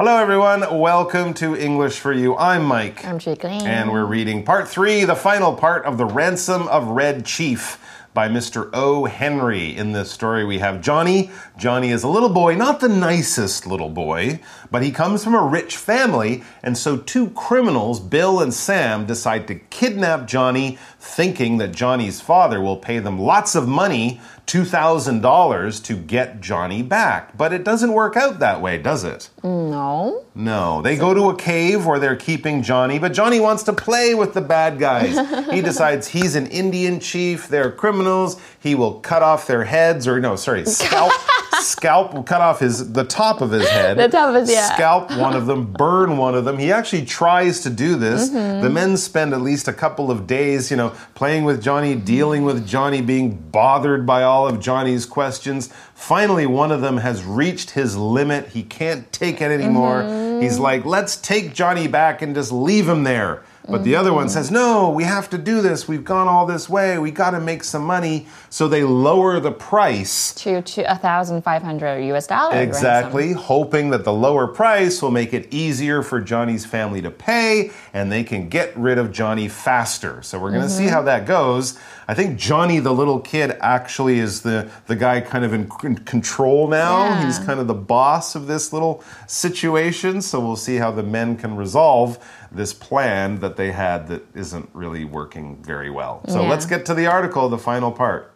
Hello, everyone. Welcome to English for You. I'm Mike. I'm Chickling. And we're reading part three, the final part of The Ransom of Red Chief by Mr. O. Henry. In this story, we have Johnny. Johnny is a little boy, not the nicest little boy, but he comes from a rich family, and so two criminals, Bill and Sam, decide to kidnap Johnny, thinking that Johnny's father will pay them lots of money $2,000 to get Johnny back. But it doesn't work out that way, does it? No. No. They go to a cave where they're keeping Johnny, but Johnny wants to play with the bad guys. he decides he's an Indian chief, they're criminals. He will cut off their heads, or no, sorry, scalp. scalp will cut off his the top of his head. The top of his- yeah. Scalp one of them, burn one of them. He actually tries to do this. Mm-hmm. The men spend at least a couple of days, you know, playing with Johnny, dealing with Johnny, being bothered by all of Johnny's questions. Finally, one of them has reached his limit. He can't take it anymore. Mm-hmm. He's like, let's take Johnny back and just leave him there. But the other one Mm-hmm. says, no, we have to do this. We've gone all this way. We got to make some money. So they lower the price. To to a thousand five hundred US dollars. Exactly, hoping that the lower price will make it easier for Johnny's family to pay and they can get rid of Johnny faster. So we're going to see how that goes. I think Johnny, the little kid, actually is the, the guy kind of in, in control now. Yeah. He's kind of the boss of this little situation. So we'll see how the men can resolve this plan that they had that isn't really working very well. So Yeah. let's get to the article, the final part.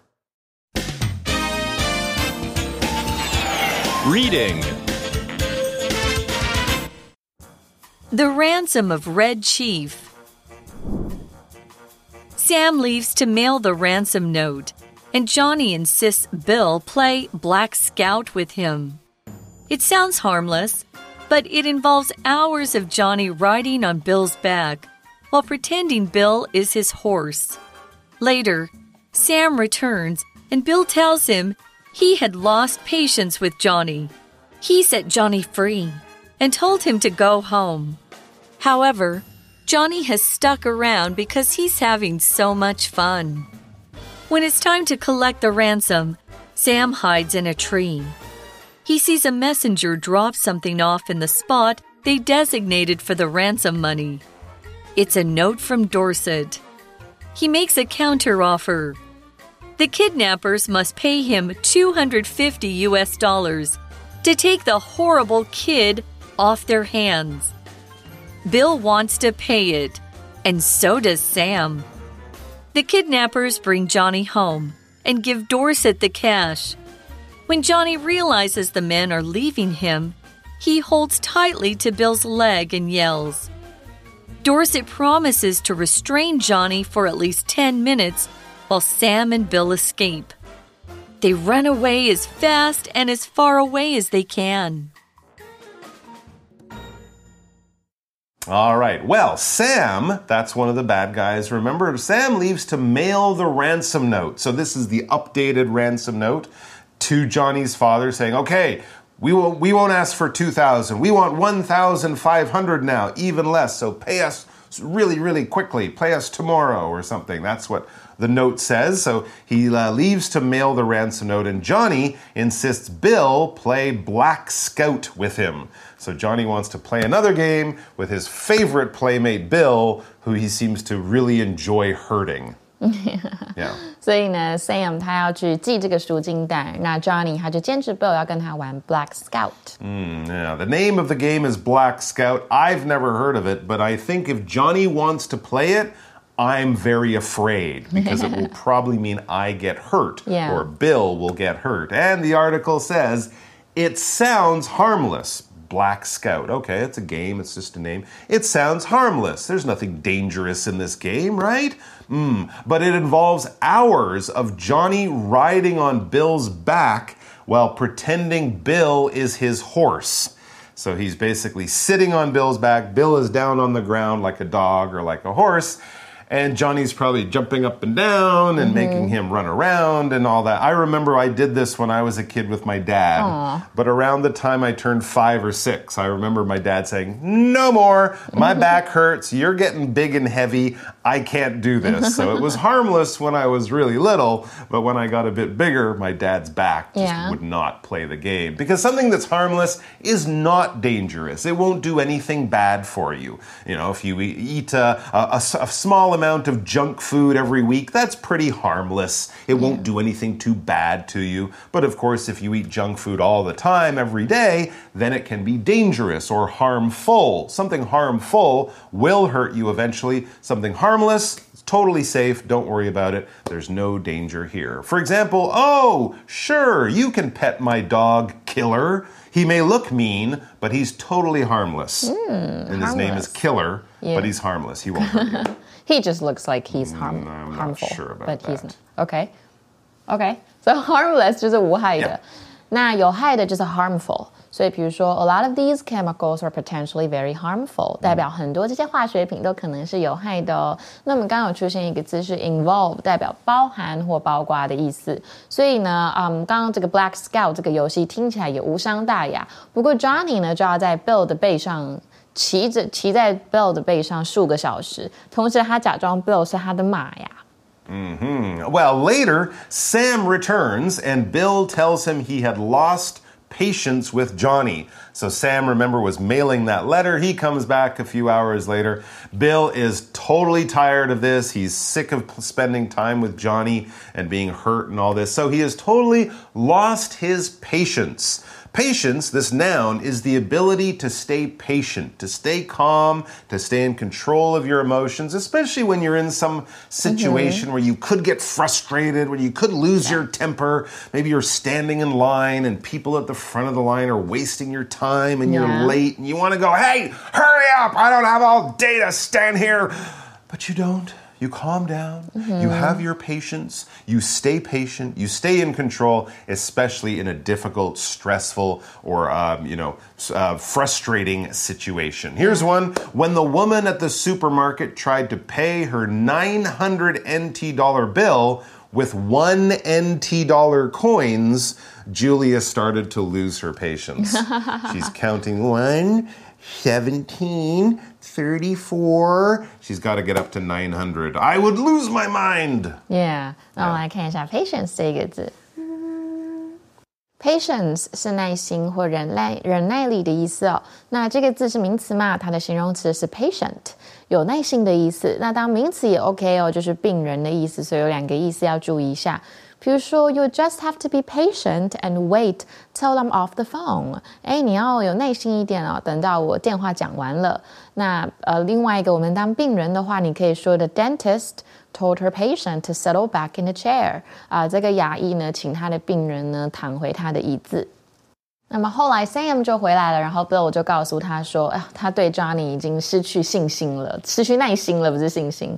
Reading. The Ransom of Red Chief. Sam leaves to mail the ransom note, and Johnny insists Bill play Black Scout with him. It sounds harmless, but it involves hours of Johnny riding on Bill's back while pretending Bill is his horse. Later, Sam returns, and Bill tells him he had lost patience with Johnny. He set Johnny free and told him to go home. However, Johnny has stuck around because he's having so much fun. When it's time to collect the ransom, Sam hides in a tree. He sees a messenger drop something off in the spot they designated for the ransom money. It's a note from Dorset. He makes a counteroffer. The kidnappers must pay him 250 US dollars to take the horrible kid off their hands. Bill wants to pay it, and so does Sam. The kidnappers bring Johnny home and give Dorset the cash. When Johnny realizes the men are leaving him, he holds tightly to Bill's leg and yells. Dorset promises to restrain Johnny for at least 10 minutes while Sam and Bill escape. They run away as fast and as far away as they can. All right. Well, Sam, that's one of the bad guys. Remember, Sam leaves to mail the ransom note. So this is the updated ransom note to Johnny's father saying, "Okay, we will we won't ask for 2000. We want 1500 now, even less. So pay us really really quickly. Pay us tomorrow or something." That's what the note says. So he uh, leaves to mail the ransom note, and Johnny insists Bill play Black Scout with him. So Johnny wants to play another game with his favorite playmate Bill, who he seems to really enjoy hurting. yeah. 所以呢，Sam 他要去寄这个赎金单，那 Johnny 他就坚持 Bill 要跟他玩 Black Scout。 Yeah, the name of the game is Black Scout. I've never heard of it, but I think if Johnny wants to play it, I'm very afraid because it will probably mean I get hurt Yeah. or Bill will get hurt. And the article says it sounds harmless. Black Scout. Okay, it's a game, it's just a name. It sounds harmless. There's nothing dangerous in this game, right? Mm, but it involves hours of Johnny riding on Bill's back while pretending Bill is his horse. So he's basically sitting on Bill's back. Bill is down on the ground like a dog or like a horse. And Johnny's probably jumping up and down and mm-hmm. making him run around and all that. I remember I did this when I was a kid with my dad, but around the time I turned five or six, I remember my dad saying, No more, my back hurts, you're getting big and heavy, I can't do this. so it was harmless when I was really little, but when I got a bit bigger, my dad's back just Yeah. would not play the game. Because something that's harmless is not dangerous. It won't do anything bad for you. You know, if you eat a small amount of junk food every week, that's pretty harmless. It won't do anything too bad to you. But of course, if you eat junk food all the time, every day, then it can be dangerous or harmful. Something harmful will hurt you eventually. Something harmless, totally safe. Don't worry about it. There's no danger here. For example, oh, sure, you can pet my dog, Killer. He may look mean, but he's totally harmless. Hmm, and his name is. Killer, Yeah. but he's harmless. He won't hurt you. He just looks like he's harm, Mm, I'm not harmful, sure about but he's that. not. Okay, okay. So harmless 就是无害的 Yeah. 那有害的就是 harmful。所以，比如说，a lot of these chemicals are potentially very harmful，代表很多这些化学品都可能是有害的哦。那我们刚刚有出现一个字是 involve，代表包含或包括的意思。所以呢，嗯，刚刚这个 Black Scout 这个游戏听起来也无伤大雅。不过 Johnny 呢，就要在 Bill 的背上 骑着骑在 Bill 的背上数个小时，同时他假装 Bill 是他的马呀。 Well, later, Sam returns and Bill tells him he had lost patience with Johnny. So Sam, remember, was mailing that letter. He comes back a few hours later. Bill is totally tired of this. He's sick of p- spending time with Johnny and being hurt and all this. So he has totally lost his patience. Patience, this noun, is the ability to stay patient, to stay calm, to stay in control of your emotions, especially when you're in some situation mm-hmm. where you could get frustrated, where you could lose your temper. Maybe you're standing in line and people at the front of the line are wasting your time and Yeah. you're late and you want to go, hey, hurry up! I don't have all day to stand here. But you don't. You calm down. You have your patience. You stay patient. You stay in control, especially in a difficult, stressful, or um, you know, uh, frustrating situation. Here's one: when the woman at the supermarket tried to pay her 900 NT dollar bill with one NT dollar coins, Julia started to lose her patience. She's counting one. 17, 34. She's got to get up to 900. I would lose my mind. Yeah，那我们来看一下 patience 这个字。Patience 是耐心或忍耐、忍耐力的意思哦。那这个字是名词嘛？它的形容词是 patient，有耐心的意思。那当名词也 OK 哦，就是病人的意思。所以有两个意思要注意一下。 比如说，You just have to be patient and wait till I'm off the phone。哎，你要有耐心一点哦，等到我电话讲完了。那呃，另外一个，我们当病人的话，你可以说 The dentist told her patient to settle back in the chair。啊、这个牙医呢，请他的病人呢躺回他的椅子。那么后来 Sam 就回来了，然后 Bill 就告诉他说，啊，他对 Johnny 已经失去信心了，失去耐心了，不是信心。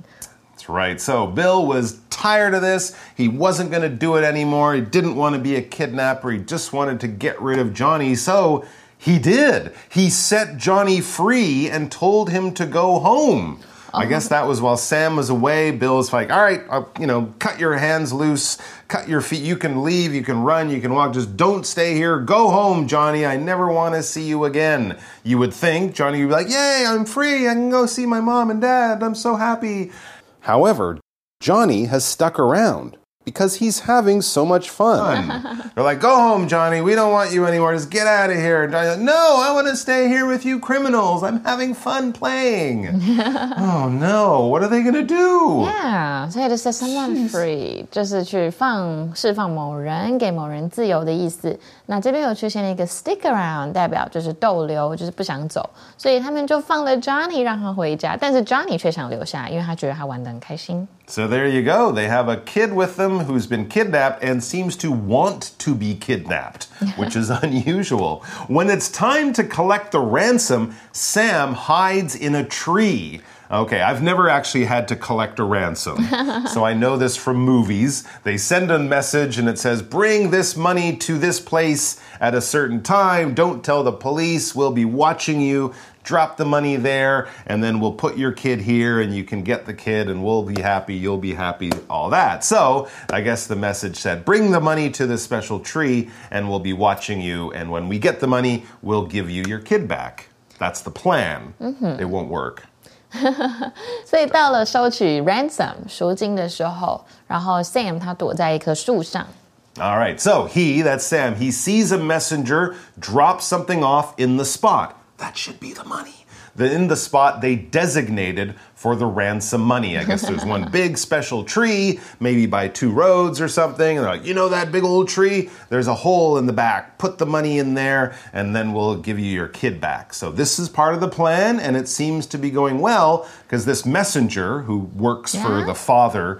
That's right. So Bill was tired of this. He wasn't going to do it anymore. He didn't want to be a kidnapper. He just wanted to get rid of Johnny. So he did. He set Johnny free and told him to go home. I uh-huh. guess that was while Sam was away. Bill's like, all right, I'll, you know, cut your hands loose, cut your feet. You can leave, you can run, you can walk. Just don't stay here. Go home, Johnny. I never want to see you again. You would think Johnny would be like, yay, I'm free. I can go see my mom and dad. I'm so happy. However, Johnny has stuck around because he's having so much fun. They're like, go home, Johnny. We don't want you anymore. Just get out of here. And Johnny's like, no, I want to stay here with you criminals. I'm having fun playing. oh no, what are they going to do? Yeah，所以 to set someone free 就是去放释放某人，给某人自由的意思。那这边有出现了一个 stick around，代表就是逗留，就是不想走，所以他们就放了 Johnny 让他回家，但是 Johnny 却想留下，因为他觉得他玩得很开心。 So there you go. They have a kid with them who's been kidnapped and seems to want to be kidnapped, which is unusual. When it's time to collect the ransom, Sam hides in a tree. Okay, I've never actually had to collect a ransom. so I know this from movies. They send a message and it says, Bring this money to this place at a certain time. Don't tell the police. We'll be watching you Drop the money there, and then we'll put your kid here, and you can get the kid, and we'll be happy. You'll be happy. All that. So I guess the message said, Bring the money to this special tree, and we'll be watching you. And when we get the money, we'll give you your kid back. That's the plan. It won't work. 所以到了收取 ransom 赎金的时候，然后 Sam 他躲在一棵树上。 All right, so he, that's Sam, he sees a messenger drop something off in the spot. That should be the money. The, in the spot they designated for the ransom money. I guess there's one big special tree, maybe by two roads or something. And they're like, you know that big old tree? There's a hole in the back. Put the money in there, and then we'll give you your kid back. So this is part of the plan, and it seems to be going well because this messenger who works for the father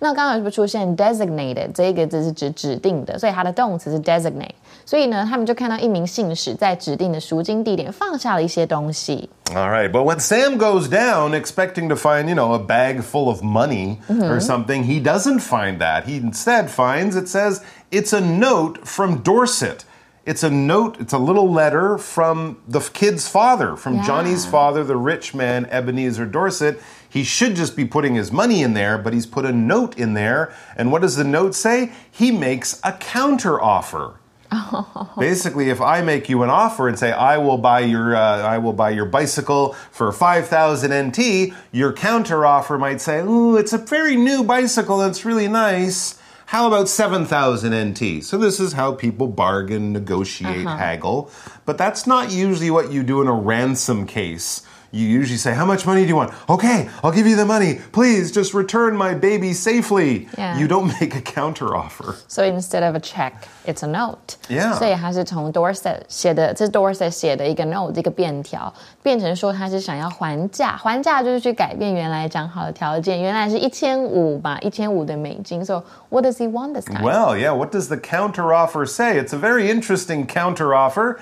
那刚刚是不是出现 designated 这一个字是指指定的，所以它的动词是 designate。所以呢，他们就看到一名信使在指定的赎金地点放下了一些东西。 All right, but when Sam goes down expecting to find, you know, a bag full of money or something, he doesn't find that. He instead finds it says it's a note from Dorset. It's a note, it's a little letter from the kid's father, from Yeah. Johnny's father, the rich man, Ebenezer Dorset. He should just be putting his money in there, but he's put a note in there. And what does the note say? He makes a counter offer. Basically, if I make you an offer and say I will buy your uh, I will buy your bicycle for five thousand NT, your counter offer might say, "Ooh, it's a very new bicycle. It's really nice. How about seven thousand NT?" So this is how people bargain, negotiate, haggle. But that's not usually what you do in a ransom case You usually say, How much money do you want? Okay, I'll give you the money. Please just return my baby safely. Yeah. You don't make a counter offer. So instead of a check, it's a note. Yeah. 所以他是从 Dorset 写的，这是 Dorset 写的一个 note，一个便条，变成说他是想要还价，还价就是去改变原来讲好的条件，原来是一千五吧，一千五的美金。So what does he want this time? Well, yeah, what does the counteroffer say? It's a very interesting counteroffer.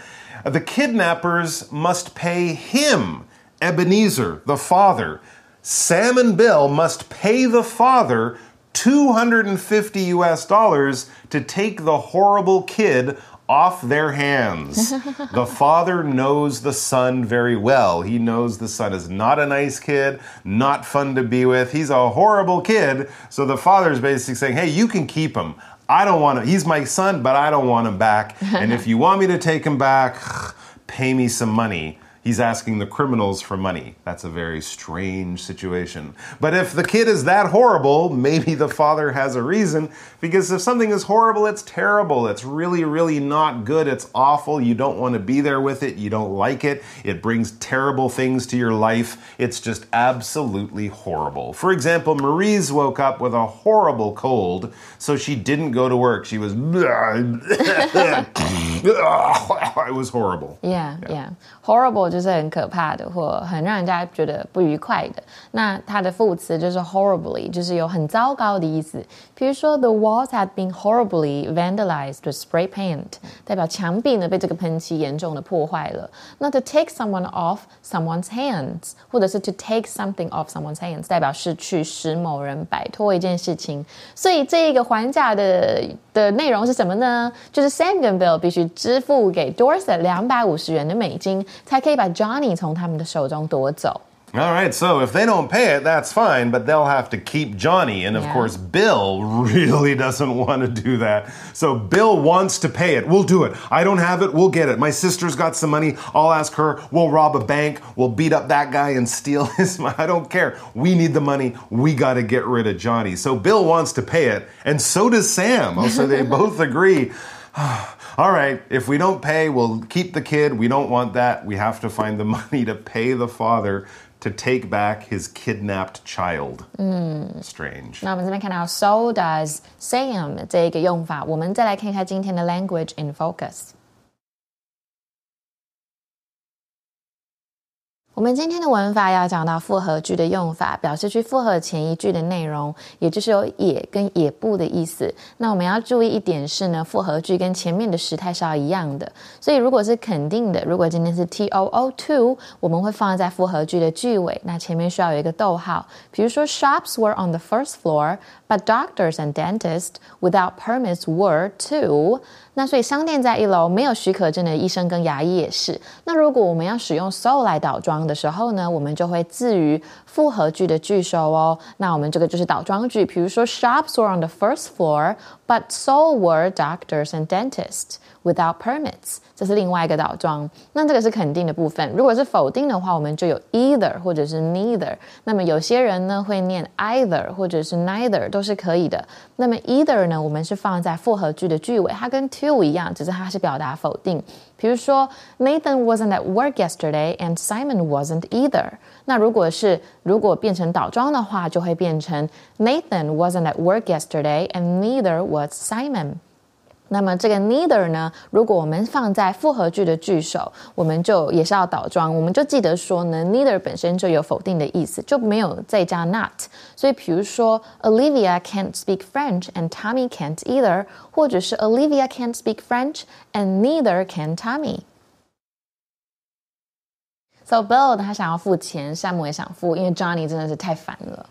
Uh, The kidnappers must pay him, Ebenezer, the father. Sam and Bill must pay the father 250 US dollars to take the horrible kid off their hands. the father knows the son very well. He knows the son is not a nice kid, not fun to be with. He's a horrible kid. So the father's basically saying, hey, you can keep him. I don't want him. He's my son, but I don't want him back. and if you want me to take him back, pay me some money. He's asking the criminals for money. That's a very strange situation. But if the kid is that horrible, maybe the father has a reason. Because if something is horrible, it's terrible. It's really, really not good. It's awful. You don't want to be there with it. You don't like it. It brings terrible things to your life. It's just absolutely horrible. For example, Marie's woke up with a horrible cold, so she didn't go to work. She was. it was horrible. Yeah, yeah. Horrible 就是很可怕的或很让人家觉得不愉快的。那它的副词就是 horribly，就是有很糟糕的意思。比如说，the walls had been horribly vandalized with spray paint，代表墙壁呢被这个喷漆严重的破坏了。那 to take someone off someone's hands，或者是 to take something off someone's hands，代表是去使某人摆脱一件事情。所以这个还价的的内容是什么呢？就是 Sam 跟 Bill 必须支付给 Dorset 两百五十元的美金才可以。把 Johnny 从他们的手中夺走。 All right, so if they don't pay it, that's fine, but they'll have to keep Johnny. And of Yeah. course, Bill really doesn't want to do that. So Bill wants to pay it. We'll do it. I don't have it. We'll get it. My sister's got some money. I'll ask her. We'll rob a bank. We'll beat up that guy and steal his money. I don't care. We need the money. We got to get rid of Johnny. So Bill wants to pay it, and so does Sam. Oh, So they both agree. All right, if we don't pay, we'll keep the kid. We don't want that. We have to find the money to pay the father to take back his kidnapped child. Strange. 那我们这边看到 so does Sam 这一个用法，我们再来看一下今天的 language in focus。 我们今天的文法要讲到复合句的用法，表示去复合前一句的内容，也就是有也跟也不的意思。那我们要注意一点是呢，复合句跟前面的时态是要一样的。所以如果是肯定的，如果今天是 T O O two，我们会放在复合句的句尾，那前面需要有一个逗号。比如说，Shops were on the first floor。But doctors and dentists without permits were too。那所以商店在一楼，没有许可证的医生跟牙医也是。那如果我们要使用 Soul 来倒装的时候呢，我们就会置于复合句的句首哦。那我们这个就是倒装句，比如说 Shops were on the first floor, but so were doctors and dentists without permits。这是另外一个倒装。那这个是肯定的部分。如果是否定的话，我们就有 either 或者是 neither。那么有些人呢会念 either 或者是 neither 都是可以的。那么 either 呢，我们是放在复合句的句尾，它跟 to 一样，只是它是表达否定。比如说，Nathan wasn't at work yesterday and Simon wasn't either。 那如果是如果变成倒装的话，就会变成 Nathan wasn't at work yesterday and neither was Simon。那么这个 neither 呢？如果我们放在复合句的句首，我们就也是要倒装，我们就记得说呢，neither 本身就有否定的意思，就没有再加 not。所以比如说，Olivia can't speak French and Tommy can't either，或者是 Olivia can't speak French and neither can Tommy。 So Bill 他想要付钱，山姆也想付，因为 Johnny 真的是太烦了。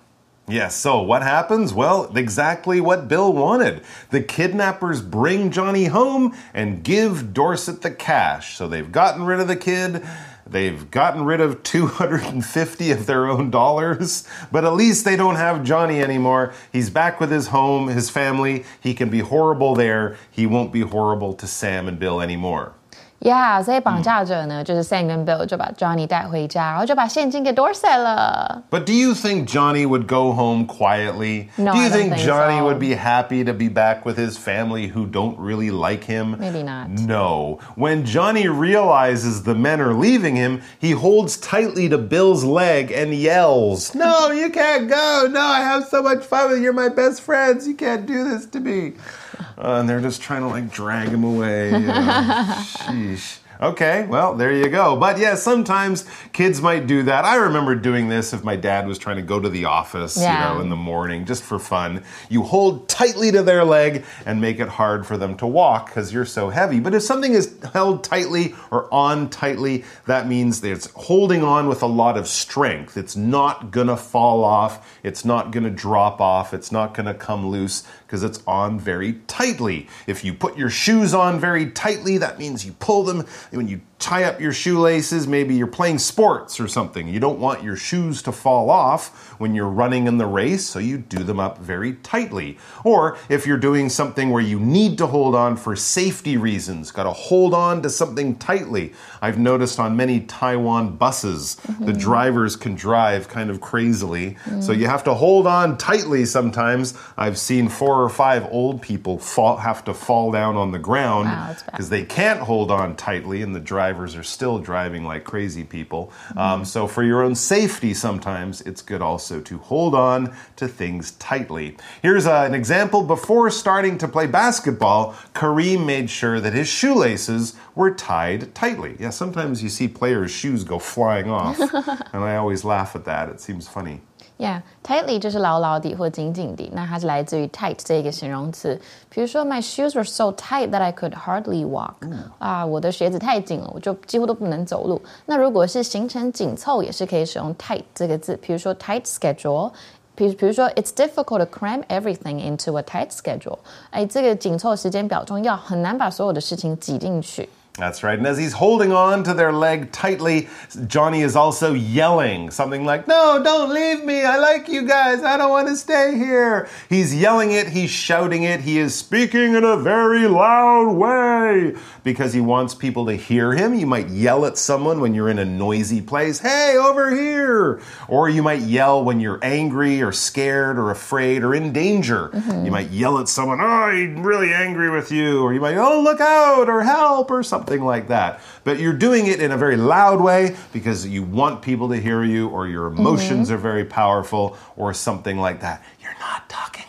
Yes, so what happens? Well, exactly what Bill wanted. The kidnappers bring Johnny home and give Dorset the cash. So they've gotten rid of the kid. They've gotten rid of 250 of their own dollars, but at least they don't have Johnny anymore. He's back with his home, his family. He can be horrible there. He won't be horrible to Sam and Bill anymore. Yeah，所以绑架者呢，就是 Sam 跟 Bill 就把 Johnny 带回家，然后就把现金给 Dorset 了。 But do you think Johnny would go home quietly? No, do you I don't think think Johnny so. would be happy to be back with his family who don't really like him? Maybe not. No. When Johnny realizes the men are leaving him, he holds tightly to Bill's leg and yells, No, you can't go. No, I have so much fun with you. You're my best friends. You can't do this to me. Uh, and they're just trying to like drag him away. you know. Sheesh. Okay, well, there you go. But yeah, sometimes kids might do that. I remember doing this if my dad was trying to go to the office, Yeah. you know, in the morning just for fun. You hold tightly to their leg and make it hard for them to walk because you're so heavy. But if something is held tightly or on tightly, that means that it's holding on with a lot of strength. It's not gonna fall off, it's not gonna drop off, it's not gonna come loose because it's on very tightly. If you put your shoes on very tightly, that means you pull them when you tie up your shoelaces. Maybe you're playing sports or something. You don't want your shoes to fall off when you're running in the race, so you do them up very tightly. Or if you're doing something where you need to hold on for safety reasons, got to hold on to something tightly. I've noticed on many Taiwan buses, the mm-hmm. drivers can drive kind of crazily, so you have to hold on tightly sometimes. I've seen four or five old people fall, have to fall down on the ground Wow, because they can't hold on tightly and the drivers are still driving like crazy people. Um, so, for your own safety, sometimes it's good also to hold on to things tightly. Here's uh, an example. Before starting to play basketball, Kareem made sure that his shoelaces were tied tightly. Yeah, sometimes you see players' shoes go flying off, and I always laugh at that. It seems funny. Yeah, tightly 就是牢牢地或紧紧地，那它是来自于 tight 这个形容词。比如说，My shoes were so tight that I could hardly walk、啊，我的鞋子太紧了，我就几乎都不能走路。那如果是形成紧凑，也是可以使用 tight 这个字。比如说 tight schedule。比比如说，It's difficult to cram everything into a tight schedule。哎，这个紧凑时间表中要很难把所有的事情挤进去。 That's right. And as he's holding on to their leg tightly, Johnny is also yelling something like, No, don't leave me. I like you guys. I don't want to stay here. He's yelling it. He's shouting it. He is speaking in a very loud way because he wants people to hear him. You might yell at someone when you're in a noisy place, Hey, over here. Or you might yell when you're angry or scared or afraid or in danger. Mm-hmm. You might yell at someone, Oh, I'm really angry with you. Or you might, Oh, look out or help or something like that. But you're doing it in a very loud way because you want people to hear you or your emotions mm-hmm. are very powerful or something like that. You're not talking.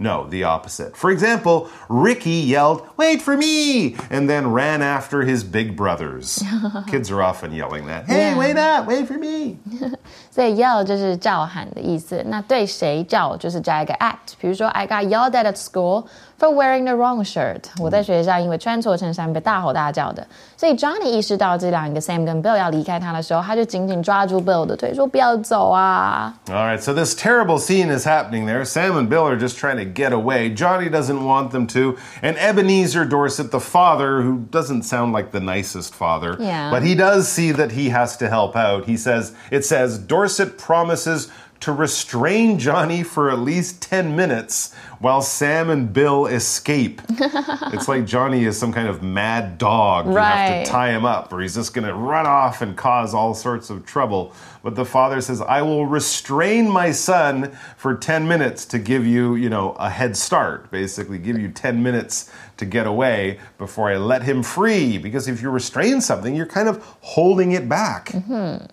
No, the opposite. For example, Ricky yelled, Wait for me! and then ran after his big brothers. Kids are often yelling that. Hey, Yeah. wait up, wait for me. 所以 yell 就是叫喊的意思。那对谁叫就是加一个 at。比如说，I got yelled at at school for wearing the wrong shirt。我在学校因为穿错衬衫被大吼大叫的。所以 Johnny 意识到这两个 Sam 跟 Bill 要离开他的时候，他就紧紧抓住 Bill 的腿说：“不要走啊 All right, so this terrible scene is happening there. Sam and Bill are just trying to get away. Johnny doesn't want them to. And Ebenezer Dorset, the father, who doesn't sound like the nicest father, Yeah. but he does see that he has to help out. He says, it says, Dorset promises To restrain Johnny for at least 10 minutes while Sam and Bill escape. it's like Johnny is some kind of mad dog. You have to tie him up or he's just going to run off and cause all sorts of trouble. But the father says, I will restrain my son for 10 minutes to give you, you know, a head start, basically, give you 10 minutes to get away before I let him free. Because if you restrain something, you're kind of holding it back.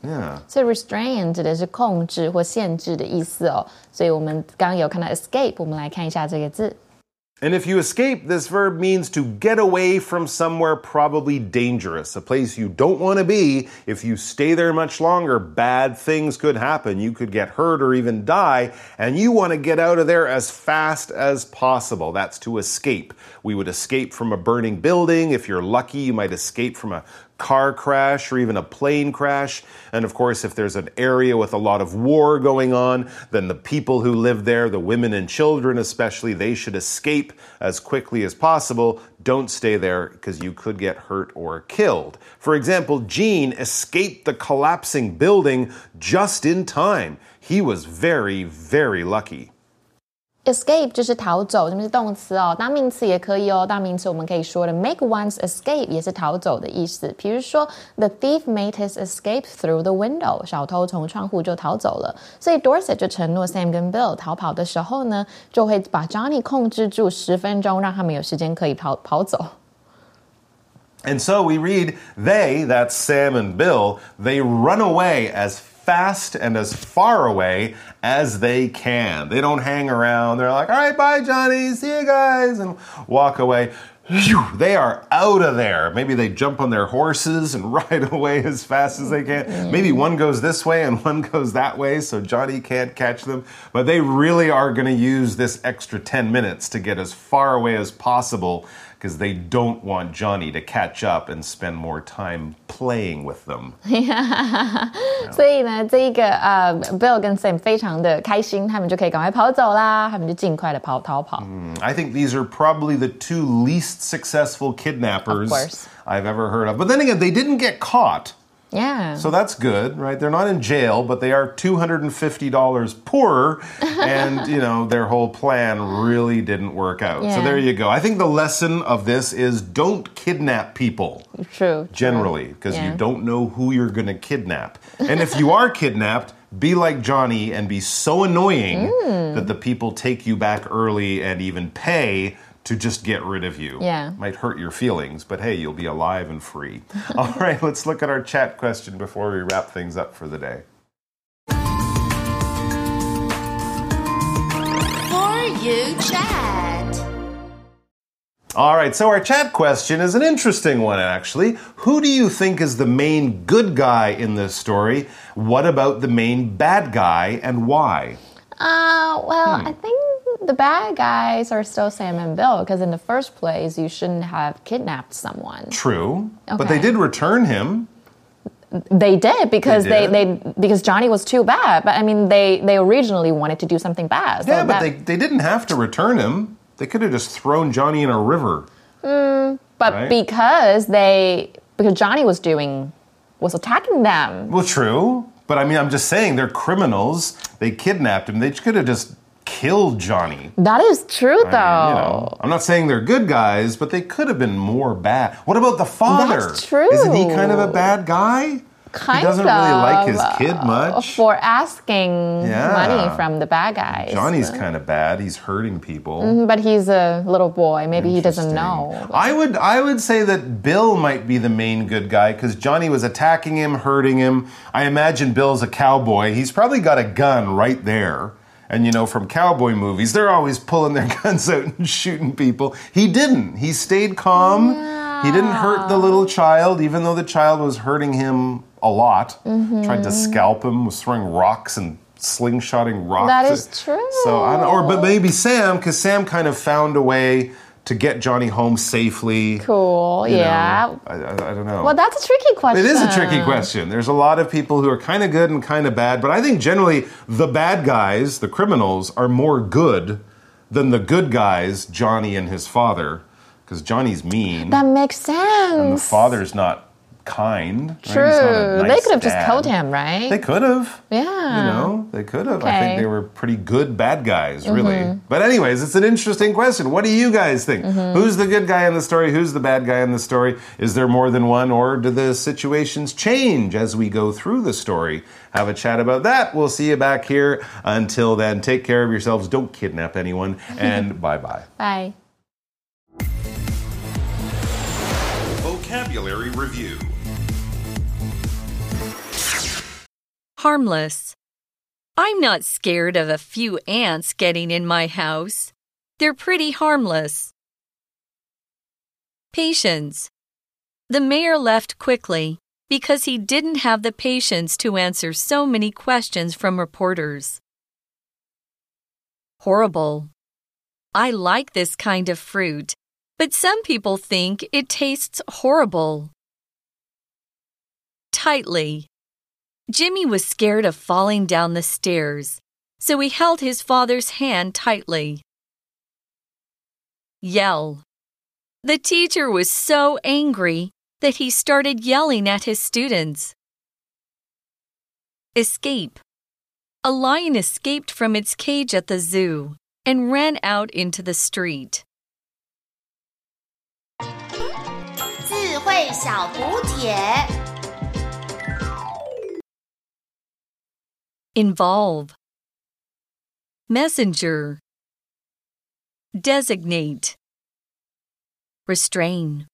Yeah.！” 所以 restrain 指的是控制或限制的意思哦。所以我们刚刚有看到 escape，我们来看一下这个字。 And if you escape, this verb means to get away from somewhere probably dangerous, a place you don't want to be. If you stay there much longer, bad things could happen. You could get hurt or even die, and you want to get out of there as fast as possible. That's to escape. We would escape from a burning building. If you're lucky, you might escape from a car crash or even a plane crash. And of course, if there's an area with a lot of war going on, then the people who live there, the women and children especially, they should escape as quickly as possible. Don't stay there because you could get hurt or killed. For example, Gene escaped the collapsing building just in time. He was very, very lucky. Escape 就是逃走，这边是动词哦，当名词也可以哦。当名词我们可以说的 make one's escape 也是逃走的意思。比如说，The thief made his escape through the window，小偷从窗户就逃走了。所以 Dorset 就承诺 Sam 跟 Bill 逃跑的时候呢，就会把 Johnny 控制住十分钟，让他们有时间可以逃跑走。 And so we read, they, that's Sam and Bill, they run away as fast and as far away as they can. They don't hang around. They're like, all right, bye, Johnny, see you guys, and walk away. They are out of there. Maybe they jump on their horses and ride away as fast as they can. Maybe one goes this way and one goes that way, so Johnny can't catch them. But they really are going to use this extra 10 minutes to get as far away as possible because they don't want Johnny to catch up and spend more time playing with them. 所以呢，这一个呃，Bill 跟 Sam 非常的开心，他们就可以赶快跑走啦，他们就尽快的跑逃跑。 I think these are probably the two least successful kidnappers Of course. I've ever heard of. But then again, they didn't get caught. Yeah. So that's good, right? They're not in jail, but they are $250 poorer. and, you know, their whole plan really didn't work out. So there you go. I think the lesson of this is don't kidnap people. True. generally because Yeah. you don't know who you're going to kidnap. And if you are kidnapped, be like Johnny and be so annoying Mm. that the people take you back early and even pay to just get rid of you. Yeah. Might hurt your feelings, but hey, you'll be alive and free. All right, let's look at our chat question before we wrap things up for the day. For you chat. All right, so our chat question is an interesting one, actually. Who do you think is the main good guy in this story? What about the main bad guy and why? Uh, well, I think the bad guys are still Sam and Bill because in the first place, you shouldn't have kidnapped someone. True, but they did return him. They did because They they, did? they, because Johnny was too bad. But I mean, they they originally wanted to do something bad. So Yeah, but that- they, they didn't have to return him. They could have just thrown Johnny in a river. Hmm, but right? because they because Johnny was doing was attacking them. Well, true, but I mean, I'm just saying they're criminals. They kidnapped him. They could have just killed Johnny. That is true, I though. mean, you know, I'm not saying they're good guys, but they could have been more bad. What about the father? That's true. Isn't he kind of a bad guy? Kind he doesn't really like his kid much. for asking Yeah. money from the bad guys. Johnny's kind of bad. He's hurting people. Mm-hmm, but he's a little boy. Maybe he doesn't know. I would I would say that Bill might be the main good guy because Johnny was attacking him, hurting him. I imagine Bill's a cowboy. He's probably got a gun right there. And you know, from cowboy movies, they're always pulling their guns out and shooting people. He didn't. He stayed calm. He didn't hurt the little child, even though the child was hurting him a lot. Mm-hmm. Tried to scalp him, was throwing rocks and slingshotting rocks. That is true. So, I don't, or but maybe Sam, because Sam kind of found a way to get Johnny home safely. Cool. you know. yeah. I, I, I don't know. Well, that's a tricky question. It is a tricky question. There's a lot of people who are kind of good and kind of bad, but I think generally the bad guys, the criminals, are more good than the good guys, Johnny and his father, because Johnny's mean That makes sense. and the father's not kind. right? True. not a they could have just killed him, right? They could have. yeah. You know, they could have. I Okay. Mm-hmm. think they were pretty good bad guys, really. But, anyways, it's an interesting question. What do you guys think? Who's the good guy in the story? Who's the bad guy in the story? Is there more than one, or do the situations change as we go through the story? Have a chat about that. We'll see you back here. Until then, take care of yourselves. Don't kidnap anyone. And bye bye. Bye. Vocabulary Review Harmless. I'm not scared of a few ants getting in my house. They're pretty harmless. Patience. The mayor left quickly because he didn't have the patience to answer so many questions from reporters. Horrible. I like this kind of fruit, but some people think it tastes horrible. Tightly. Jimmy was scared of falling down the stairs, so he held his father's hand tightly. Yell. The teacher was so angry that he started yelling at his students. Escape. A lion escaped from its cage at the zoo and ran out into the street. 智慧小补帖。 Involve. Messenger. Designate. Restrain.